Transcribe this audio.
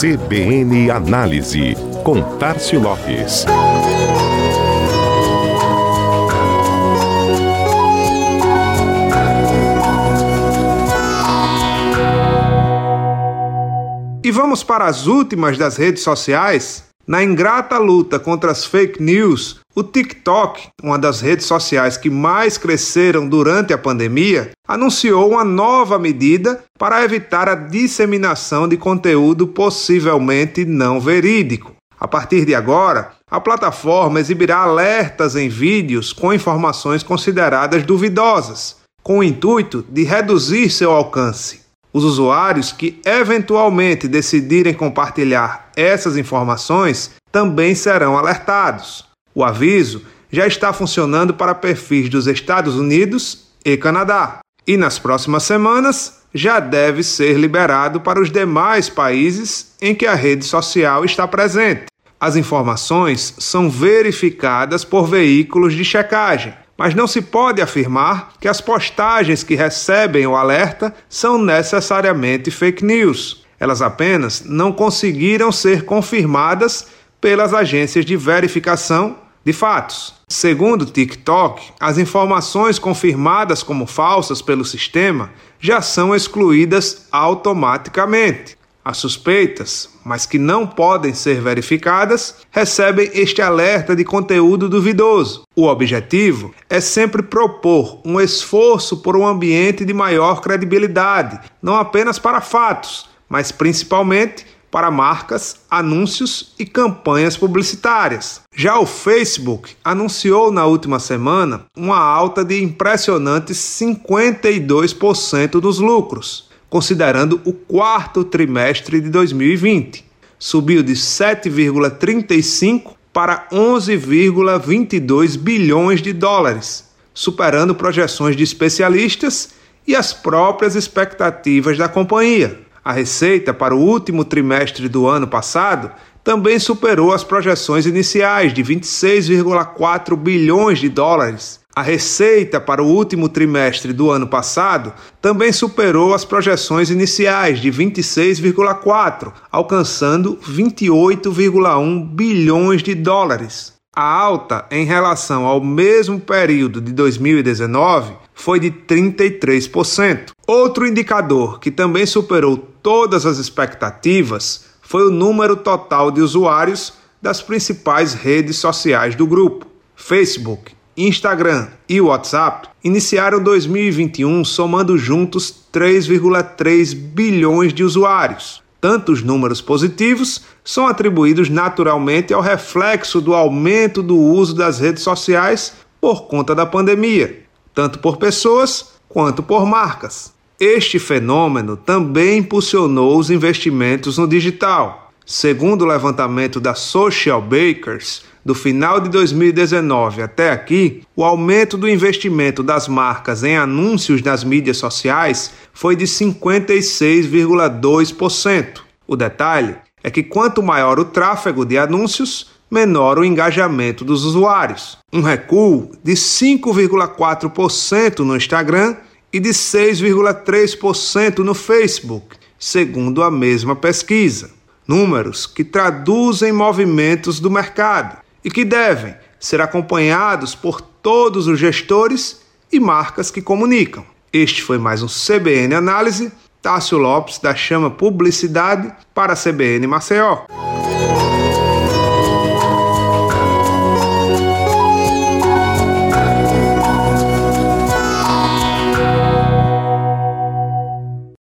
CBN Análise, com Tarcio Lopes. E vamos para as últimas das redes sociais? Na ingrata luta contra as fake news, o TikTok, uma das redes sociais que mais cresceram durante a pandemia, anunciou uma nova medida para evitar a disseminação de conteúdo possivelmente não verídico. A partir de agora, a plataforma exibirá alertas em vídeos com informações consideradas duvidosas, com o intuito de reduzir seu alcance. Os usuários que eventualmente decidirem compartilhar essas informações também serão alertados. O aviso já está funcionando para perfis dos Estados Unidos e Canadá, e nas próximas semanas já deve ser liberado para os demais países em que a rede social está presente. As informações são verificadas por veículos de checagem, mas não se pode afirmar que as postagens que recebem o alerta são necessariamente fake news. Elas apenas não conseguiram ser confirmadas pelas agências de verificação de fatos. Segundo TikTok, as informações confirmadas como falsas pelo sistema já são excluídas automaticamente. As suspeitas, mas que não podem ser verificadas, recebem este alerta de conteúdo duvidoso. O objetivo é sempre propor um esforço por um ambiente de maior credibilidade, não apenas para fatos, mas principalmente para marcas, anúncios e campanhas publicitárias. Já o Facebook anunciou na última semana uma alta de impressionantes 52% dos lucros considerando o quarto trimestre de 2020. Subiu de 7,35 para 11,22 bilhões de dólares, superando projeções de especialistas e as próprias expectativas da companhia. A receita para o último trimestre do ano passado também superou as projeções iniciais de 26,4 bilhões de dólares, a receita para o último trimestre do ano passado também superou as projeções iniciais de 26,4, alcançando 28,1 bilhões de dólares. A alta em relação ao mesmo período de 2019 foi de 33%. Outro indicador que também superou todas as expectativas foi o número total de usuários das principais redes sociais do grupo. Facebook, Instagram e WhatsApp iniciaram 2021 somando juntos 3,3 bilhões de usuários. Tantos números positivos são atribuídos naturalmente ao reflexo do aumento do uso das redes sociais por conta da pandemia, tanto por pessoas quanto por marcas. Este fenômeno também impulsionou os investimentos no digital. Segundo o levantamento da Social Bakers, do final de 2019 até aqui, o aumento do investimento das marcas em anúncios nas mídias sociais foi de 56,2%. O detalhe é que quanto maior o tráfego de anúncios, menor o engajamento dos usuários. Um recuo de 5,4% no Instagram e de 6,3% no Facebook, segundo a mesma pesquisa. Números que traduzem movimentos do mercado e que devem ser acompanhados por todos os gestores e marcas que comunicam. Este foi mais um CBN Análise. Tássio Lopes, da Chama Publicidade, para a CBN Maceió.